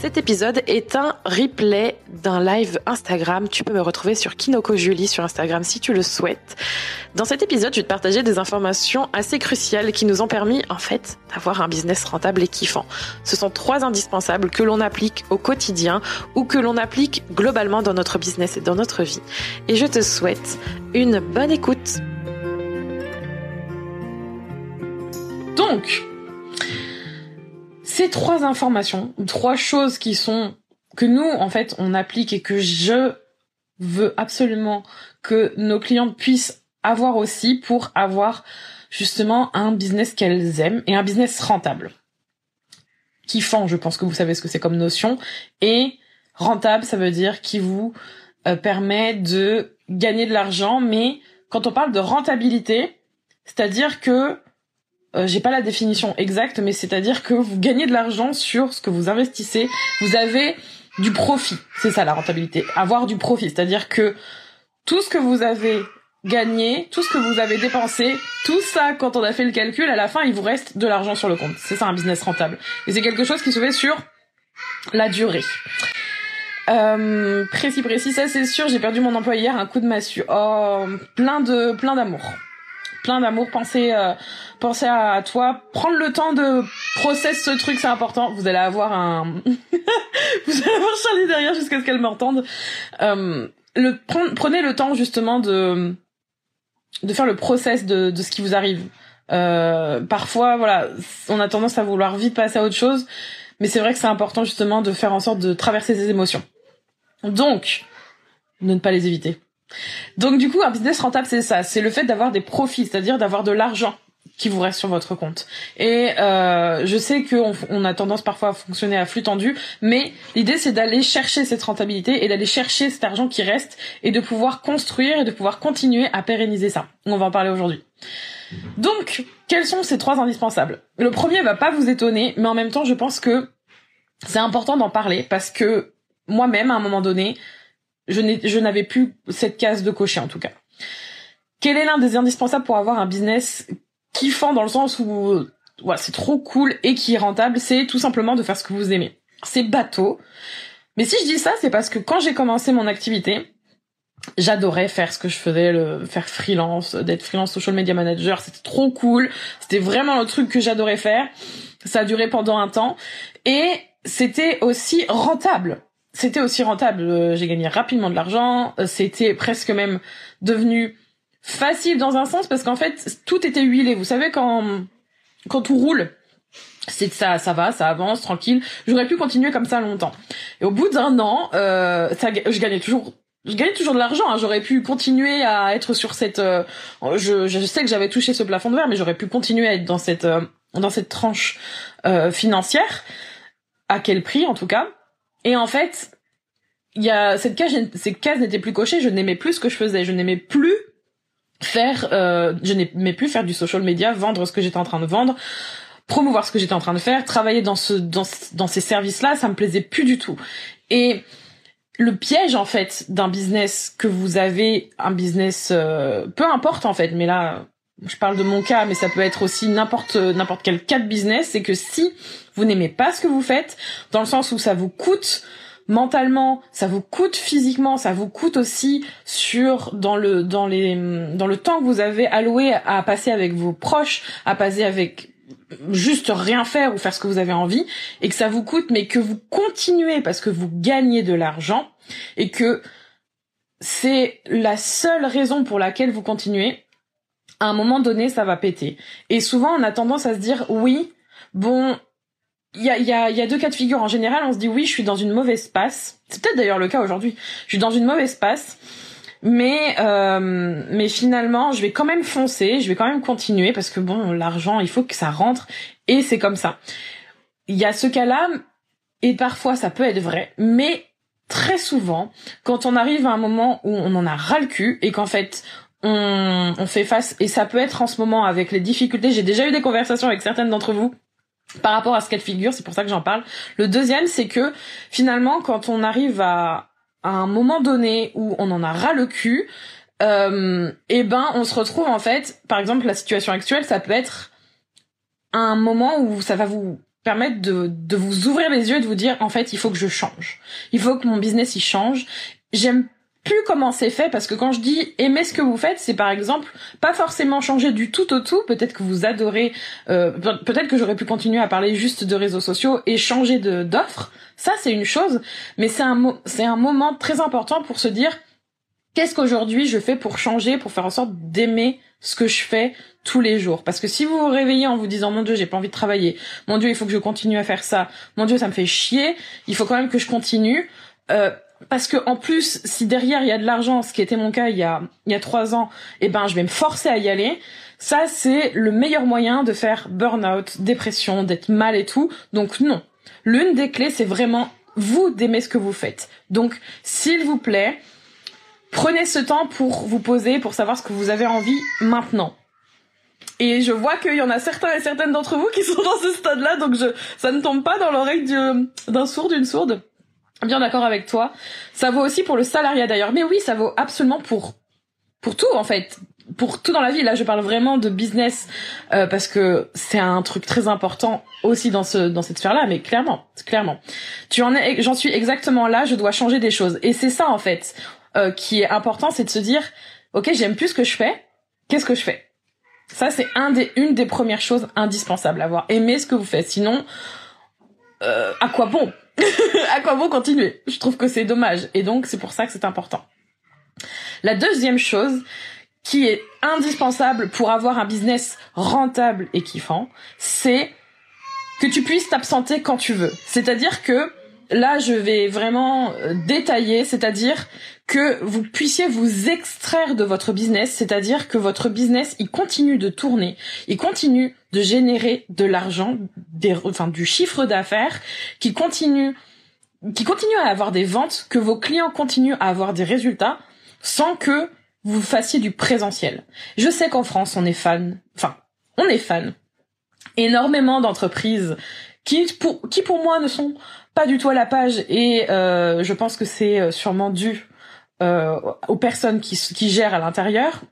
Cet épisode est un replay d'un live Instagram. Tu peux me retrouver sur Kinoko Julie sur Instagram si tu le souhaites. Dans cet épisode, je vais te partager des informations assez cruciales qui nous ont permis, en fait, d'avoir un business rentable et kiffant. Ce sont trois indispensables que l'on applique au quotidien ou que l'on applique globalement dans notre business et dans notre vie. Et je te souhaite une bonne écoute. Donc, ces trois informations, trois choses qui sont que nous en fait on applique et que je veux absolument que nos clients puissent avoir aussi pour avoir justement un business qu'elles aiment et un business rentable. Kiffant, je pense que vous savez ce que c'est comme notion et rentable, ça veut dire qui vous euh, permet de gagner de l'argent mais quand on parle de rentabilité, c'est-à-dire que euh, j'ai pas la définition exacte, mais c'est-à-dire que vous gagnez de l'argent sur ce que vous investissez. Vous avez du profit. C'est ça la rentabilité. Avoir du profit. C'est-à-dire que tout ce que vous avez gagné, tout ce que vous avez dépensé, tout ça, quand on a fait le calcul, à la fin, il vous reste de l'argent sur le compte. C'est ça un business rentable. Et c'est quelque chose qui se fait sur la durée. Euh, précis, précis, ça c'est sûr, j'ai perdu mon emploi hier, un coup de massue. Oh, plein de, plein d'amour plein d'amour. Pensez, euh, pensez à toi. Prendre le temps de process ce truc, c'est important. Vous allez avoir un, vous allez avoir Charlie derrière jusqu'à ce qu'elle m'entende. Euh, le prenez le temps justement de de faire le process de, de ce qui vous arrive. Euh, parfois, voilà, on a tendance à vouloir vite passer à autre chose, mais c'est vrai que c'est important justement de faire en sorte de traverser ces émotions. Donc, ne pas les éviter. Donc du coup, un business rentable, c'est ça, c'est le fait d'avoir des profits, c'est-à-dire d'avoir de l'argent qui vous reste sur votre compte. Et euh, je sais qu'on on a tendance parfois à fonctionner à flux tendu, mais l'idée c'est d'aller chercher cette rentabilité et d'aller chercher cet argent qui reste et de pouvoir construire et de pouvoir continuer à pérenniser ça. On va en parler aujourd'hui. Donc, quels sont ces trois indispensables? Le premier va pas vous étonner, mais en même temps, je pense que c'est important d'en parler parce que moi-même, à un moment donné, je n'avais plus cette case de cocher en tout cas. Quel est l'un des indispensables pour avoir un business kiffant dans le sens où voilà, c'est trop cool et qui est rentable, c'est tout simplement de faire ce que vous aimez. C'est bateau. Mais si je dis ça, c'est parce que quand j'ai commencé mon activité, j'adorais faire ce que je faisais, le faire freelance, d'être freelance social media manager, c'était trop cool. C'était vraiment le truc que j'adorais faire. Ça a duré pendant un temps et c'était aussi rentable c'était aussi rentable. Euh, j'ai gagné rapidement de l'argent. Euh, c'était presque même devenu facile dans un sens parce qu'en fait tout était huilé. Vous savez quand quand tout roule, c'est ça, ça va, ça avance tranquille. J'aurais pu continuer comme ça longtemps. Et au bout d'un an, euh, ça, je gagnais toujours. Je gagnais toujours de l'argent. Hein. J'aurais pu continuer à être sur cette. Euh, je, je sais que j'avais touché ce plafond de verre, mais j'aurais pu continuer à être dans cette dans cette tranche financière. À quel prix, en tout cas? Et en fait, il y a cette case, cette case n'était plus cochée. Je n'aimais plus ce que je faisais. Je n'aimais plus faire, euh, je n'aimais plus faire du social media, vendre ce que j'étais en train de vendre, promouvoir ce que j'étais en train de faire, travailler dans ce, dans, dans ces services-là, ça me plaisait plus du tout. Et le piège en fait d'un business que vous avez, un business, euh, peu importe en fait, mais là, je parle de mon cas, mais ça peut être aussi n'importe n'importe quel cas de business, c'est que si vous n'aimez pas ce que vous faites, dans le sens où ça vous coûte mentalement, ça vous coûte physiquement, ça vous coûte aussi sur dans le dans les dans le temps que vous avez alloué à passer avec vos proches, à passer avec juste rien faire ou faire ce que vous avez envie et que ça vous coûte mais que vous continuez parce que vous gagnez de l'argent et que c'est la seule raison pour laquelle vous continuez à un moment donné, ça va péter. Et souvent, on a tendance à se dire, oui, bon, il y a, y, a, y a deux cas de figure. En général, on se dit, oui, je suis dans une mauvaise passe. C'est peut-être d'ailleurs le cas aujourd'hui. Je suis dans une mauvaise passe. mais euh, mais finalement je vais quand même foncer, je vais quand même continuer parce que bon l'argent il faut que ça rentre et c'est comme ça. Il y a ce cas-là et parfois ça peut être vrai, mais très souvent quand on arrive à un moment où on en a ras le cul et qu'en fait on, on fait face et ça peut être en ce moment avec les difficultés. J'ai déjà eu des conversations avec certaines d'entre vous par rapport à ce cas de figure, c'est pour ça que j'en parle. Le deuxième, c'est que finalement, quand on arrive à, un moment donné où on en a ras le cul, euh, et eh ben on se retrouve en fait, par exemple la situation actuelle, ça peut être un moment où ça va vous permettre de, de vous ouvrir les yeux et de vous dire en fait il faut que je change, il faut que mon business il change. J'aime plus comment c'est fait parce que quand je dis aimer ce que vous faites, c'est par exemple pas forcément changer du tout au tout. Peut-être que vous adorez, euh, peut-être que j'aurais pu continuer à parler juste de réseaux sociaux et changer de d'offres. Ça c'est une chose, mais c'est un c'est un moment très important pour se dire qu'est-ce qu'aujourd'hui je fais pour changer, pour faire en sorte d'aimer ce que je fais tous les jours? Parce que si vous vous réveillez en vous disant mon Dieu j'ai pas envie de travailler, mon Dieu il faut que je continue à faire ça, mon Dieu ça me fait chier, il faut quand même que je continue. Euh, parce que en plus, si derrière il y a de l'argent, ce qui était mon cas il y a il y a trois ans, eh ben je vais me forcer à y aller. Ça c'est le meilleur moyen de faire burn-out, dépression, d'être mal et tout. Donc non. L'une des clés c'est vraiment vous d'aimer ce que vous faites. Donc s'il vous plaît, prenez ce temps pour vous poser, pour savoir ce que vous avez envie maintenant. Et je vois qu'il y en a certains et certaines d'entre vous qui sont dans ce stade-là, donc ça ne tombe pas dans l'oreille d'un sourd, d'une sourde bien d'accord avec toi. Ça vaut aussi pour le salariat d'ailleurs. Mais oui, ça vaut absolument pour pour tout en fait. Pour tout dans la vie. Là, je parle vraiment de business euh, parce que c'est un truc très important aussi dans ce dans cette sphère-là. Mais clairement, clairement, tu en es. J'en suis exactement là. Je dois changer des choses. Et c'est ça en fait euh, qui est important, c'est de se dire, ok, j'aime plus ce que je fais. Qu'est-ce que je fais? Ça, c'est un des une des premières choses indispensables à avoir. Aimer ce que vous faites. Sinon, euh, à quoi bon? à quoi bon continuer Je trouve que c'est dommage. Et donc, c'est pour ça que c'est important. La deuxième chose qui est indispensable pour avoir un business rentable et kiffant, c'est que tu puisses t'absenter quand tu veux. C'est-à-dire que là, je vais vraiment euh, détailler, c'est-à-dire que vous puissiez vous extraire de votre business, c'est-à-dire que votre business, il continue de tourner, il continue de générer de l'argent, enfin du chiffre d'affaires, qui continue, qui continue à avoir des ventes, que vos clients continuent à avoir des résultats, sans que vous fassiez du présentiel. Je sais qu'en France, on est fan, enfin, on est fan. Énormément d'entreprises qui pour, qui pour moi ne sont pas du tout à la page et euh, je pense que c'est euh, sûrement dû euh, aux personnes qui, qui gèrent à l'intérieur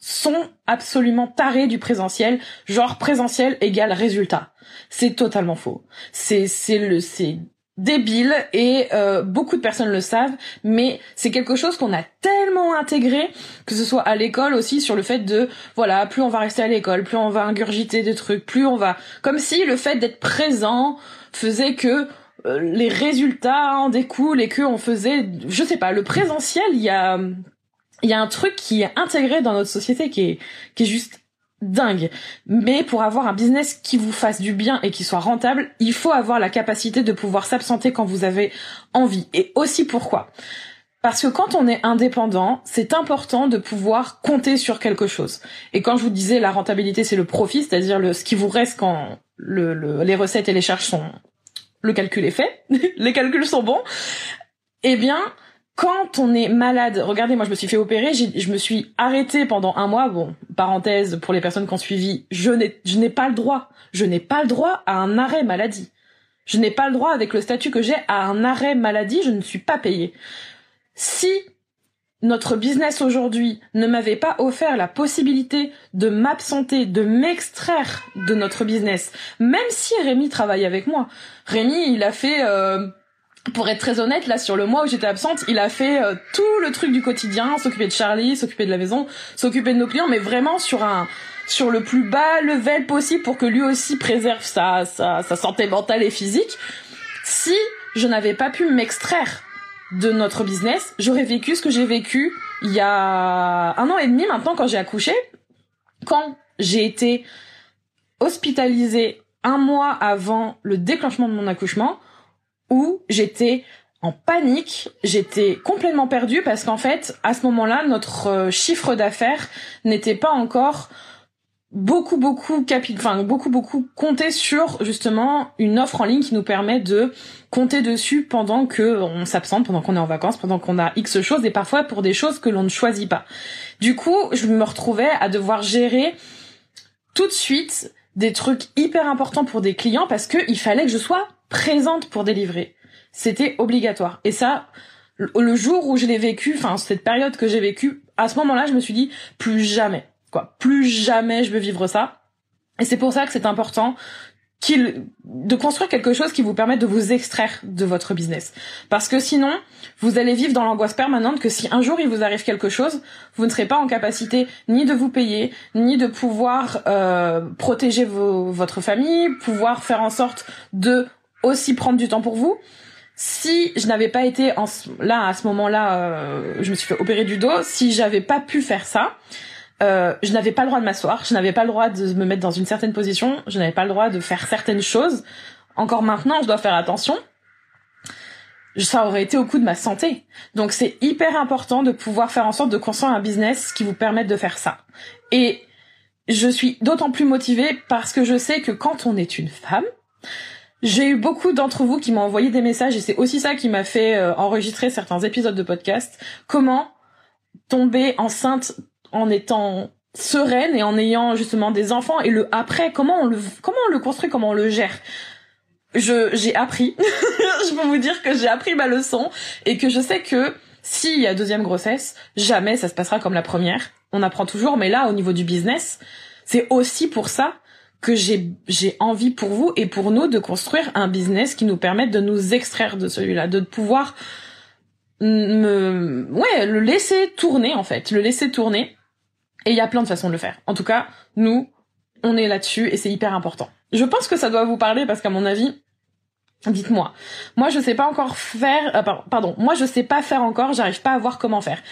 sont absolument tarés du présentiel, genre présentiel égale résultat. C'est totalement faux. C'est c'est le c'est débile et euh, beaucoup de personnes le savent, mais c'est quelque chose qu'on a tellement intégré, que ce soit à l'école aussi, sur le fait de, voilà, plus on va rester à l'école, plus on va ingurgiter des trucs, plus on va... Comme si le fait d'être présent faisait que les résultats en découlent et que on faisait, je sais pas, le présentiel, il y a, il y a un truc qui est intégré dans notre société qui est, qui est juste dingue. Mais pour avoir un business qui vous fasse du bien et qui soit rentable, il faut avoir la capacité de pouvoir s'absenter quand vous avez envie. Et aussi pourquoi? Parce que quand on est indépendant, c'est important de pouvoir compter sur quelque chose. Et quand je vous disais la rentabilité, c'est le profit, c'est-à-dire le, ce qui vous reste quand le, les recettes et les charges sont le calcul est fait, les calculs sont bons, eh bien, quand on est malade, regardez, moi je me suis fait opérer, je me suis arrêtée pendant un mois. Bon, parenthèse pour les personnes qui ont suivi, je n'ai, pas le droit, je n'ai pas le droit à un arrêt maladie. Je n'ai pas le droit avec le statut que j'ai à un arrêt maladie, je ne suis pas payée. Si notre business aujourd'hui ne m'avait pas offert la possibilité de m'absenter, de m'extraire de notre business, même si Rémi travaille avec moi. Rémi, il a fait, euh, pour être très honnête, là sur le mois où j'étais absente, il a fait euh, tout le truc du quotidien, s'occuper de Charlie, s'occuper de la maison, s'occuper de nos clients, mais vraiment sur un sur le plus bas level possible pour que lui aussi préserve sa, sa, sa santé mentale et physique. Si je n'avais pas pu m'extraire de notre business, j'aurais vécu ce que j'ai vécu il y a un an et demi maintenant quand j'ai accouché, quand j'ai été hospitalisée un mois avant le déclenchement de mon accouchement, où j'étais en panique, j'étais complètement perdue parce qu'en fait, à ce moment-là, notre euh, chiffre d'affaires n'était pas encore beaucoup beaucoup capi enfin beaucoup beaucoup compté sur justement une offre en ligne qui nous permet de compter dessus pendant que on s'absente pendant qu'on est en vacances pendant qu'on a X choses et parfois pour des choses que l'on ne choisit pas. Du coup, je me retrouvais à devoir gérer tout de suite des trucs hyper importants pour des clients parce que il fallait que je sois présente pour délivrer. C'était obligatoire. Et ça, le jour où je l'ai vécu, enfin cette période que j'ai vécue, à ce moment-là, je me suis dit plus jamais, plus jamais je veux vivre ça. Et c'est pour ça que c'est important qu'il de construire quelque chose qui vous permette de vous extraire de votre business parce que sinon vous allez vivre dans l'angoisse permanente que si un jour il vous arrive quelque chose vous ne serez pas en capacité ni de vous payer ni de pouvoir euh, protéger votre famille pouvoir faire en sorte de aussi prendre du temps pour vous si je n'avais pas été en, là à ce moment-là, euh, je me suis fait opérer du dos. Si j'avais pas pu faire ça, euh, je n'avais pas le droit de m'asseoir, je n'avais pas le droit de me mettre dans une certaine position, je n'avais pas le droit de faire certaines choses. Encore maintenant, je dois faire attention. Ça aurait été au coup de ma santé. Donc c'est hyper important de pouvoir faire en sorte de construire un business qui vous permette de faire ça. Et je suis d'autant plus motivée parce que je sais que quand on est une femme, j'ai eu beaucoup d'entre vous qui m'ont envoyé des messages et c'est aussi ça qui m'a fait euh, enregistrer certains épisodes de podcast. Comment tomber enceinte en étant sereine et en ayant justement des enfants et le après comment on le comment on le construit comment on le gère? Je j'ai appris je peux vous dire que j'ai appris ma leçon et que je sais que s'il y a deuxième grossesse jamais ça se passera comme la première on apprend toujours mais là au niveau du business c'est aussi pour ça que j'ai j'ai envie pour vous et pour nous de construire un business qui nous permette de nous extraire de celui-là, de pouvoir me ouais, le laisser tourner en fait, le laisser tourner. Et il y a plein de façons de le faire. En tout cas, nous on est là-dessus et c'est hyper important. Je pense que ça doit vous parler parce qu'à mon avis, dites-moi. Moi, je sais pas encore faire euh, pardon, moi je sais pas faire encore, j'arrive pas à voir comment faire.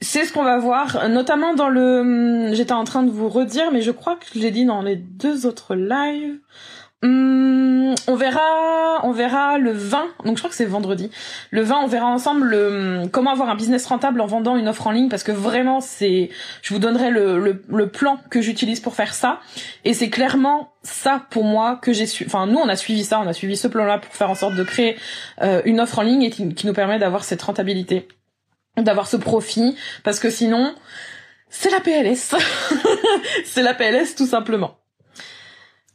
C'est ce qu'on va voir, notamment dans le... Hum, j'étais en train de vous redire, mais je crois que je l'ai dit dans les deux autres lives. Hum, on verra, on verra le 20. Donc je crois que c'est vendredi. Le 20, on verra ensemble le, comment avoir un business rentable en vendant une offre en ligne parce que vraiment c'est, je vous donnerai le plan que j'utilise pour faire ça. Et c'est clairement ça pour moi que j'ai su. Enfin nous on a suivi ça, on a suivi ce plan-là pour faire en sorte de créer euh, une offre en ligne et qui nous permet d'avoir cette rentabilité d'avoir ce profit parce que sinon c'est la PLS. c'est la PLS tout simplement.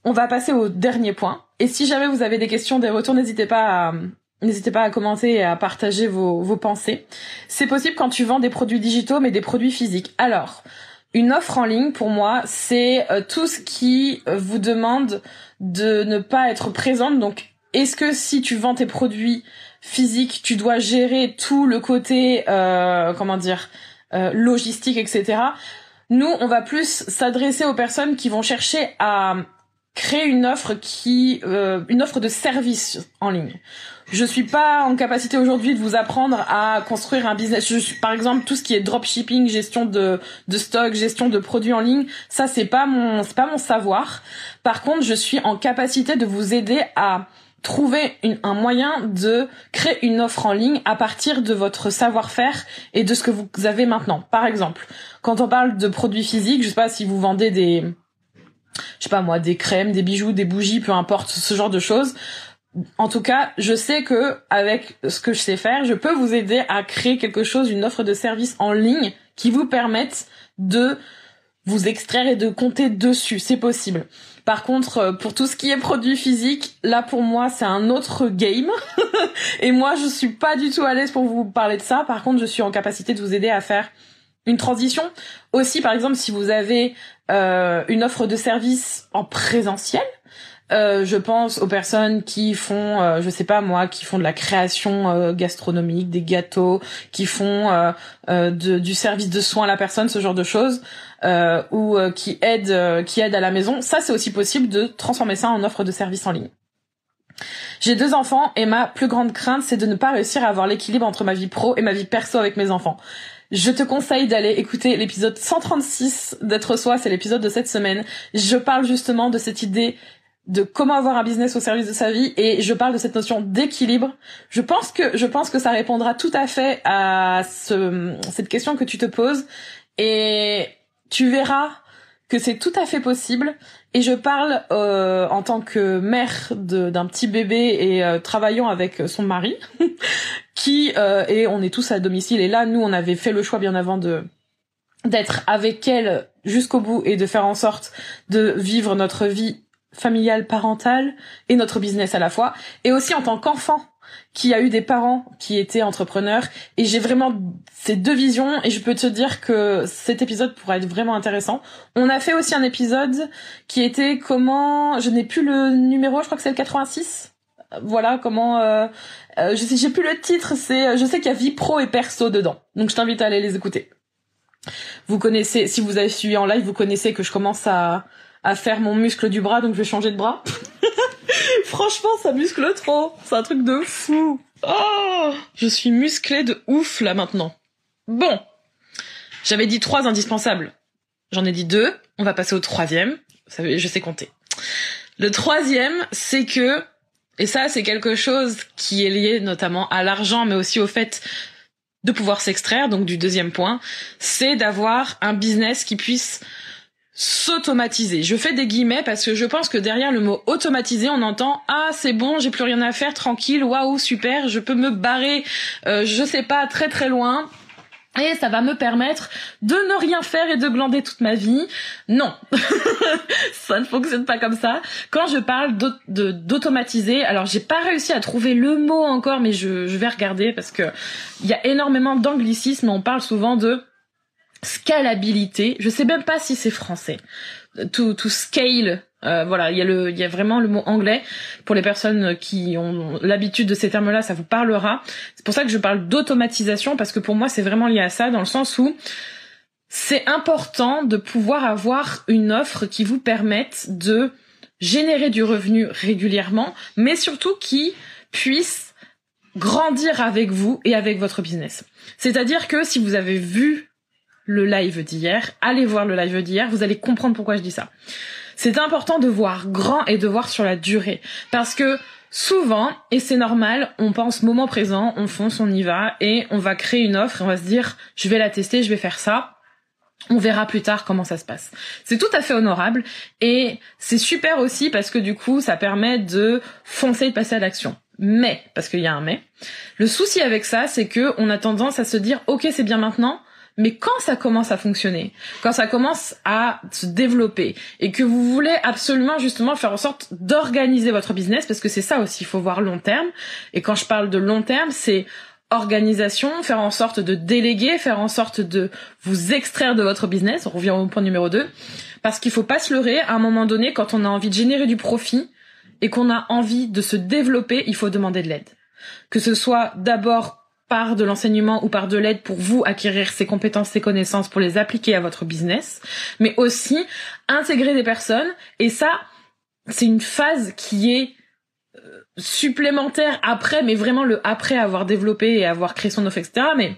On va passer au dernier point. Et si jamais vous avez des questions, des retours, n'hésitez pas à, n'hésitez pas à commenter et à partager vos, vos pensées. C'est possible quand tu vends des produits digitaux mais des produits physiques. Alors, une offre en ligne pour moi, c'est euh, tout ce qui euh, vous demande de ne pas être présente. Donc, est-ce que si tu vends tes produits physique, tu dois gérer tout le côté, euh, comment dire, euh, logistique, etc. Nous, on va plus s'adresser aux personnes qui vont chercher à créer une offre qui, euh, une offre de service en ligne. Je suis pas en capacité aujourd'hui de vous apprendre à construire un business. Je suis, par exemple, tout ce qui est dropshipping, gestion de, de stock, gestion de produits en ligne, ça c'est pas mon, c'est pas mon savoir. Par contre, je suis en capacité de vous aider à trouver un moyen de créer une offre en ligne à partir de votre savoir-faire et de ce que vous avez maintenant. Par exemple, quand on parle de produits physiques, je sais pas si vous vendez des, pas moi, des crèmes, des bijoux, des bougies, peu importe, ce genre de choses. En tout cas, je sais que avec ce que je sais faire, je peux vous aider à créer quelque chose, une offre de service en ligne qui vous permette de vous extraire et de compter dessus. C'est possible. Par contre, euh, pour tout ce qui est produit physique, là pour moi c'est un autre game. et moi je suis pas du tout à l'aise pour vous parler de ça. Par contre, je suis en capacité de vous aider à faire une transition. Aussi, par exemple, si vous avez euh, une offre de service en présentiel, euh, je pense aux personnes qui font, euh, je sais pas moi, qui font de la création euh, gastronomique, des gâteaux, qui font euh, du service de soins à la personne, ce genre de choses, ou qui aident, qui aident à la maison. Ça, c'est aussi possible de transformer ça en offre de service en ligne. J'ai deux enfants et ma plus grande crainte, c'est de ne pas réussir à avoir l'équilibre entre ma vie pro et ma vie perso avec mes enfants. Je te conseille d'aller écouter l'épisode 136 d'être soi, c'est l'épisode de cette semaine. Je parle justement de cette idée de comment avoir un business au service de sa vie et je parle de cette notion d'équilibre. Je pense que je pense que ça répondra tout à fait à ce, cette question que tu te poses et tu verras que c'est tout à fait possible et je parle euh, en tant que mère d'un petit bébé et euh, travaillant avec son mari qui euh, et on est tous à domicile et là nous on avait fait le choix bien avant de d'être avec elle jusqu'au bout et de faire en sorte de vivre notre vie familiale, parentale et notre business à la fois. Et aussi en tant qu'enfant qui a eu des parents qui étaient entrepreneurs et j'ai vraiment ces deux visions et je peux te dire que cet épisode pourrait être vraiment intéressant. On a fait aussi un épisode qui était comment je n'ai plus le numéro, je crois que c'est le 86. Voilà comment euh, euh, je sais j'ai plus le titre, c'est je sais qu'il y a vie pro et perso dedans. Donc je t'invite à aller les écouter. Vous connaissez si vous avez suivi en live, vous connaissez que je commence à à faire mon muscle du bras, donc je vais changer de bras. Franchement, ça muscle trop. C'est un truc de fou. Oh, je suis musclée de ouf là maintenant. Bon, j'avais dit trois indispensables. J'en ai dit deux. On va passer au troisième. Je sais compter. Le troisième, c'est que, et ça c'est quelque chose qui est lié notamment à l'argent, mais aussi au fait de pouvoir s'extraire, donc du deuxième point, c'est d'avoir un business qui puisse s'automatiser. Je fais des guillemets parce que je pense que derrière le mot automatiser, on entend ah c'est bon, j'ai plus rien à faire, tranquille, waouh super, je peux me barrer, euh, je sais pas très très loin. Et ça va me permettre de ne rien faire et de glander toute ma vie. Non, ça ne fonctionne pas comme ça. Quand je parle d'automatiser, alors j'ai pas réussi à trouver le mot encore, mais je, vais regarder parce que il y a énormément d'anglicismes. On parle souvent de scalabilité. Je sais même pas si c'est français. To, to scale. Euh, voilà, il y a le, il y a vraiment le mot anglais pour les personnes qui ont l'habitude de ces termes-là, ça vous parlera. C'est pour ça que je parle d'automatisation parce que pour moi c'est vraiment lié à ça dans le sens où c'est important de pouvoir avoir une offre qui vous permette de générer du revenu régulièrement, mais surtout qui puisse grandir avec vous et avec votre business. C'est-à-dire que si vous avez vu le live d'hier, allez voir le live d'hier, vous allez comprendre pourquoi je dis ça. C'est important de voir grand et de voir sur la durée. Parce que souvent, et c'est normal, on pense moment présent, on fonce, on y va, et on va créer une offre et on va se dire, je vais la tester, je vais faire ça. On verra plus tard comment ça se passe. C'est tout à fait honorable et c'est super aussi parce que du coup, ça permet de foncer et de passer à l'action. Mais, parce qu'il y a un mais, le souci avec ça, c'est que on a tendance à se dire, ok, c'est bien maintenant, mais quand ça commence à fonctionner, quand ça commence à se développer et que vous voulez absolument justement faire en sorte d'organiser votre business, parce que c'est ça aussi, il faut voir long terme. Et quand je parle de long terme, c'est organisation, faire en sorte de déléguer, faire en sorte de vous extraire de votre business. On revient au point numéro 2. Parce qu'il faut pas se leurrer, à un moment donné, quand on a envie de générer du profit et qu'on a envie de se développer, il faut demander de l'aide. Que ce soit d'abord par de l'enseignement ou par de l'aide pour vous acquérir ces compétences, ces connaissances pour les appliquer à votre business, mais aussi intégrer des personnes. Et ça, c'est une phase qui est euh, supplémentaire après, mais vraiment le après avoir développé et avoir créé son offre, etc. Mais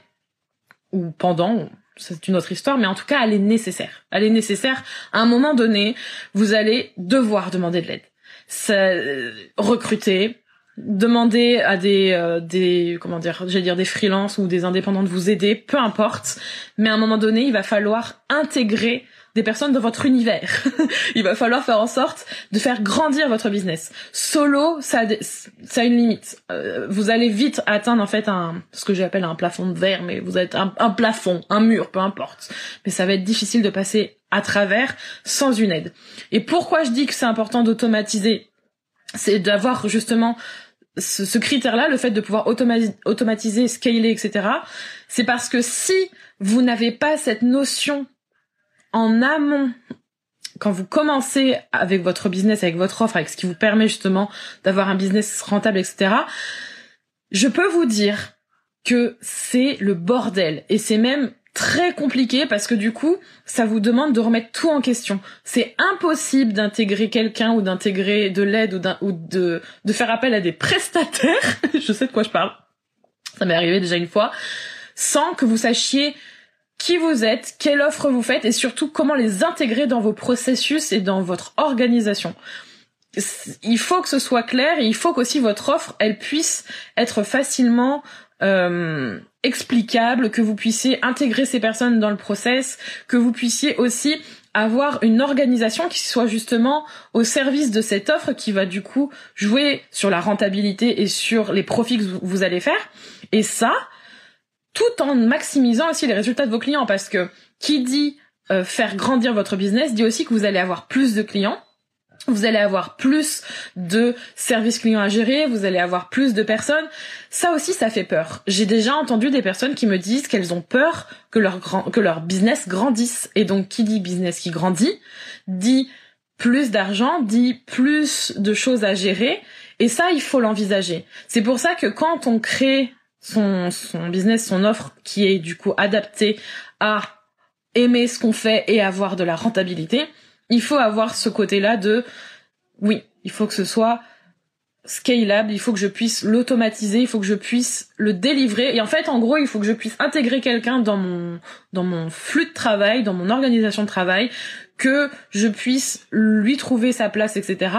ou pendant, c'est une autre histoire, mais en tout cas, elle est nécessaire. Elle est nécessaire. À un moment donné, vous allez devoir demander de l'aide. Euh, recruter, demander à des euh, des comment dire j'allais dire des freelances ou des indépendants de vous aider peu importe. Mais à un moment donné il va falloir intégrer des personnes dans votre univers. Il va falloir faire en sorte de faire grandir votre business. Solo ça a, ça a une limite. Euh, vous allez vite atteindre en fait un ce que j'appelle un plafond de verre mais vous êtes un plafond un mur peu importe. Mais ça va être difficile de passer à travers sans une aide. Et pourquoi je dis que c'est important d'automatiser? C'est d'avoir justement ce, critère-là, le fait de pouvoir automatiser, scaler, etc., c'est parce que si vous n'avez pas cette notion en amont, quand vous commencez avec votre business, avec votre offre, avec ce qui vous permet justement d'avoir un business rentable, etc., je peux vous dire que c'est le bordel. Et c'est même très compliqué parce que du coup, ça vous demande de remettre tout en question. C'est impossible d'intégrer quelqu'un ou d'intégrer de l'aide ou, de faire appel à des prestataires. je sais de quoi je parle. Ça m'est arrivé déjà une fois. Sans que vous sachiez qui vous êtes, quelle offre vous faites et surtout comment les intégrer dans vos processus et dans votre organisation. il faut que ce soit clair et il faut qu'aussi votre offre, elle puisse être facilement euh, explicable, que vous puissiez intégrer ces personnes dans le process, que vous puissiez aussi avoir une organisation qui soit justement au service de cette offre qui va du coup jouer sur la rentabilité et sur les profits que vous allez faire. Et ça, tout en maximisant aussi les résultats de vos clients parce que qui dit euh, faire grandir votre business dit aussi que vous allez avoir plus de clients vous allez avoir plus de services clients à gérer, vous allez avoir plus de personnes. Ça aussi, ça fait peur. J'ai déjà entendu des personnes qui me disent qu'elles ont peur que leur que leur business grandisse. Et donc, qui dit business qui grandit, dit plus d'argent, dit plus de choses à gérer. Et ça, il faut l'envisager. C'est pour ça que quand on crée son, son business, son offre qui est du coup adaptée à aimer ce qu'on fait et avoir de la rentabilité, il faut avoir ce côté-là de oui, il faut que ce soit scalable, il faut que je puisse l'automatiser, il faut que je puisse le délivrer et en fait en gros, il faut que je puisse intégrer quelqu'un dans mon dans mon flux de travail, dans mon organisation de travail, que je puisse lui trouver sa place, etc.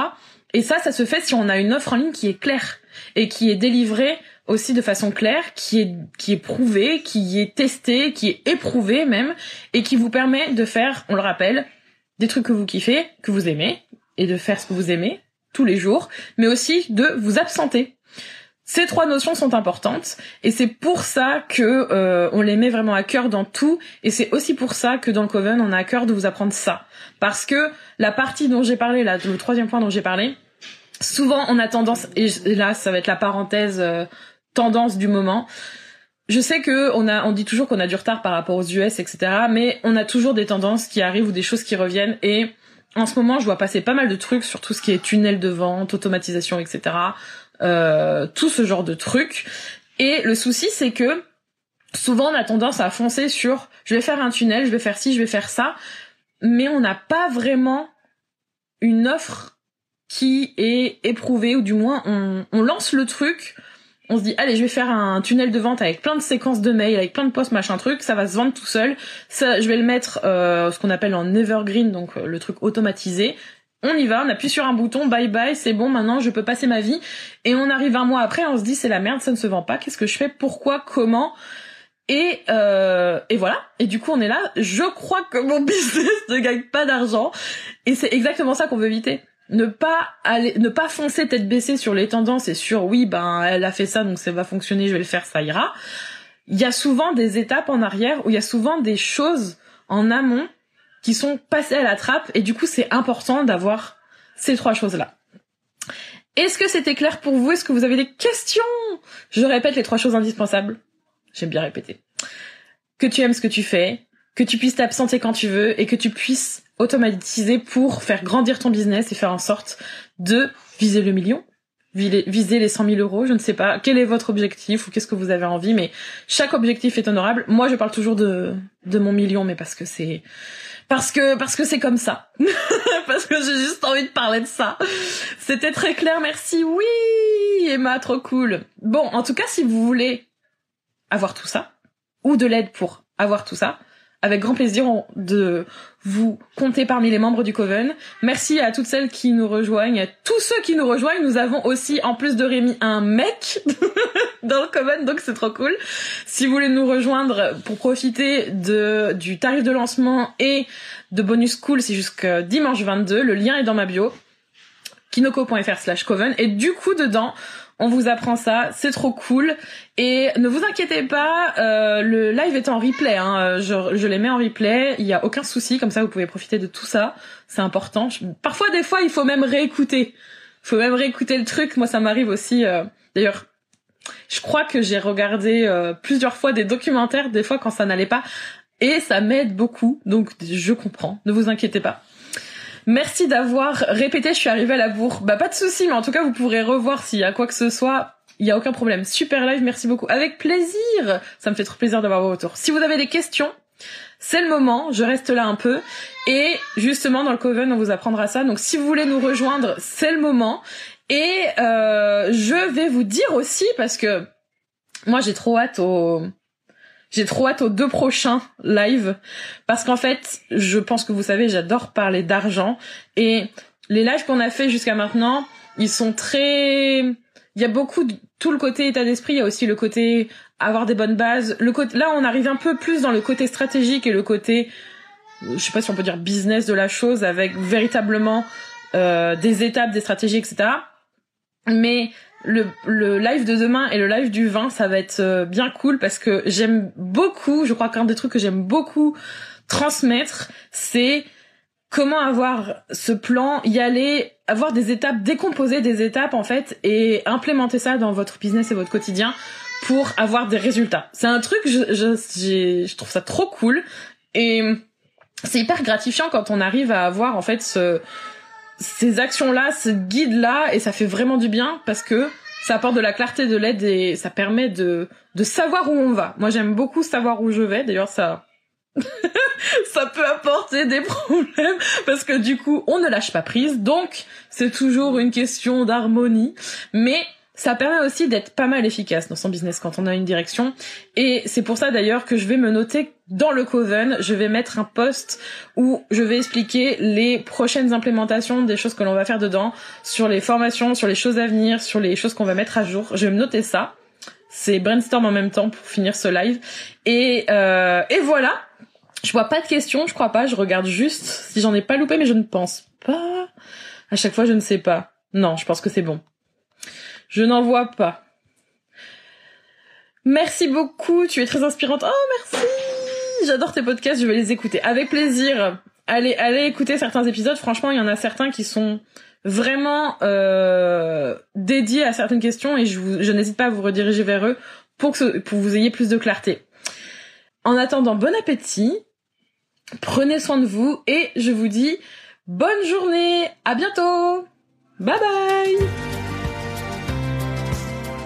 Et ça, ça se fait si on a une offre en ligne qui est claire et qui est délivrée aussi de façon claire, qui est qui est prouvée, qui est testée, qui est éprouvée même, et qui vous permet de faire, on le rappelle, des trucs que vous kiffez, que vous aimez, et de faire ce que vous aimez tous les jours, mais aussi de vous absenter. Ces trois notions sont importantes et c'est pour ça que euh, on les met vraiment à cœur dans tout et c'est aussi pour ça que dans Coven on a à cœur de vous apprendre ça parce que la partie dont j'ai parlé là le troisième point dont j'ai parlé souvent on a tendance et là ça va être la parenthèse euh, tendance du moment je sais que on a, on dit toujours qu'on a du retard par rapport aux US, etc. Mais on a toujours des tendances qui arrivent ou des choses qui reviennent. Et en ce moment, je vois passer pas mal de trucs sur tout ce qui est tunnel de vente, automatisation, etc. Euh, tout ce genre de trucs. Et le souci, c'est que souvent on a tendance à foncer sur je vais faire un tunnel, je vais faire ci, je vais faire ça, mais on n'a pas vraiment une offre qui est éprouvée ou du moins on, on lance le truc on se dit allez je vais faire un tunnel de vente avec plein de séquences de mails avec plein de posts machin truc. Ça va se vendre tout seul. Je vais le mettre euh, ce qu'on appelle en evergreen donc euh, le truc automatisé. On y va on appuie sur un bouton bye bye c'est bon maintenant je peux passer ma vie. Et on arrive un mois après on se dit c'est la merde ça ne se vend pas. Qu'est-ce que je fais? Pourquoi? Comment? Et euh, et voilà. Et du coup on est là. Je crois que mon business ne gagne pas d'argent. Et c'est exactement ça qu'on veut éviter ne pas aller, ne pas foncer tête baissée sur les tendances et sur oui ben elle a fait ça donc ça va fonctionner, je vais le faire, ça ira. Il y a souvent des étapes en arrière où il y a souvent des choses en amont qui sont passées à la trappe et du coup c'est important d'avoir ces trois choses là. Est-ce que c'était clair pour vous? Est-ce que vous avez des questions? Je répète les trois choses indispensables. J'aime bien répéter. Que tu aimes ce que tu fais, que tu puisses t'absenter quand tu veux et que tu puisses automatiser pour faire grandir ton business et faire en sorte de viser le million, viser les 100 000 euros, je ne sais pas quel est votre objectif ou qu'est-ce que vous avez envie, mais chaque objectif est honorable. Moi, je parle toujours de, de mon million, mais parce que c'est parce que parce que c'est comme ça, parce que j'ai juste envie de parler de ça. C'était très clair, merci. Oui, Emma, trop cool. Bon, en tout cas, si vous voulez avoir tout ça ou de l'aide pour avoir tout ça, avec grand plaisir de vous compter parmi les membres du Coven. Merci à toutes celles qui nous rejoignent, à tous ceux qui nous rejoignent. Nous avons aussi, en plus de Rémi, un mec dans le Coven, donc c'est trop cool. Si vous voulez nous rejoindre pour profiter du tarif de lancement et de bonus cool, c'est jusqu'à dimanche 22. Le lien est dans ma bio kinoko.fr slash coven et du coup dedans on vous apprend ça, c'est trop cool. Et ne vous inquiétez pas, euh, le live est en replay. Hein, je, je les mets en replay, il y a aucun souci, comme ça vous pouvez profiter de tout ça. C'est important. Parfois, des fois, il faut même réécouter. Il faut même réécouter le truc. Moi, ça m'arrive aussi. Euh, d'ailleurs, je crois que j'ai regardé euh, plusieurs fois des documentaires, des fois quand ça n'allait pas, et ça m'aide beaucoup. Donc, je comprends. Ne vous inquiétez pas. Merci d'avoir répété, je suis arrivée à la bourre. Bah pas de souci, mais en tout cas vous pourrez revoir s'il y a quoi que ce soit. Il y a aucun problème. Super live, merci beaucoup. Avec plaisir. Ça me fait trop plaisir d'avoir vos retours. Si vous avez des questions, c'est le moment. Je reste là un peu. Et justement dans le Coven, on vous apprendra ça. Donc si vous voulez nous rejoindre, c'est le moment. Et euh, je vais vous dire aussi parce que moi j'ai trop hâte au j'ai trop hâte aux deux prochains lives parce qu'en fait, je pense que vous savez, j'adore parler d'argent et les lives qu'on a fait jusqu'à maintenant, ils sont très il y a beaucoup de tout le côté état d'esprit, il y a aussi le côté avoir des bonnes bases. Le côté là, on arrive un peu plus dans le côté stratégique et le côté je sais pas si on peut dire business de la chose avec véritablement euh, des étapes, des stratégies, etc. Mais le, le live de demain et le live du 20, ça va être euh, bien cool parce que j'aime beaucoup, je crois qu'un des trucs que j'aime beaucoup transmettre, c'est comment avoir ce plan, y aller, avoir des étapes, décomposer des étapes en fait et implémenter ça dans votre business et votre quotidien pour avoir des résultats. C'est un truc, je, je, je trouve ça trop cool et c'est hyper gratifiant quand on arrive à avoir en fait ce, ces actions-là, ce guide-là et ça fait vraiment du bien parce que ça apporte de la clarté, de l'aide et ça permet de, de savoir où on va. Moi j'aime beaucoup savoir où je vais, d'ailleurs ça ça peut apporter des problèmes parce que du coup, on ne lâche pas prise. Donc, c'est toujours une question d'harmonie. Mais ça permet aussi d'être pas mal efficace dans son business quand on a une direction. Et c'est pour ça d'ailleurs que je vais me noter dans le Coven, je vais mettre un post où je vais expliquer les prochaines implémentations des choses que l'on va faire dedans, sur les formations, sur les choses à venir, sur les choses qu'on va mettre à jour. Je vais me noter ça. C'est brainstorm en même temps pour finir ce live. Et, euh, et voilà. Je vois pas de questions, je crois pas. Je regarde juste si j'en ai pas loupé, mais je ne pense pas. À chaque fois, je ne sais pas. Non, je pense que c'est bon. Je n'en vois pas. Merci beaucoup, tu es très inspirante. Oh, merci. J'adore tes podcasts, je vais les écouter avec plaisir. Allez, allez écouter certains épisodes. Franchement, il y en a certains qui sont vraiment euh, dédiés à certaines questions et je, n'hésite pas à vous rediriger vers eux pour que pour que vous ayez plus de clarté. En attendant, bon appétit Prenez soin de vous et je vous dis bonne journée. À bientôt. Bye bye.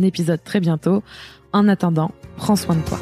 épisode très bientôt. En attendant, prends soin de toi.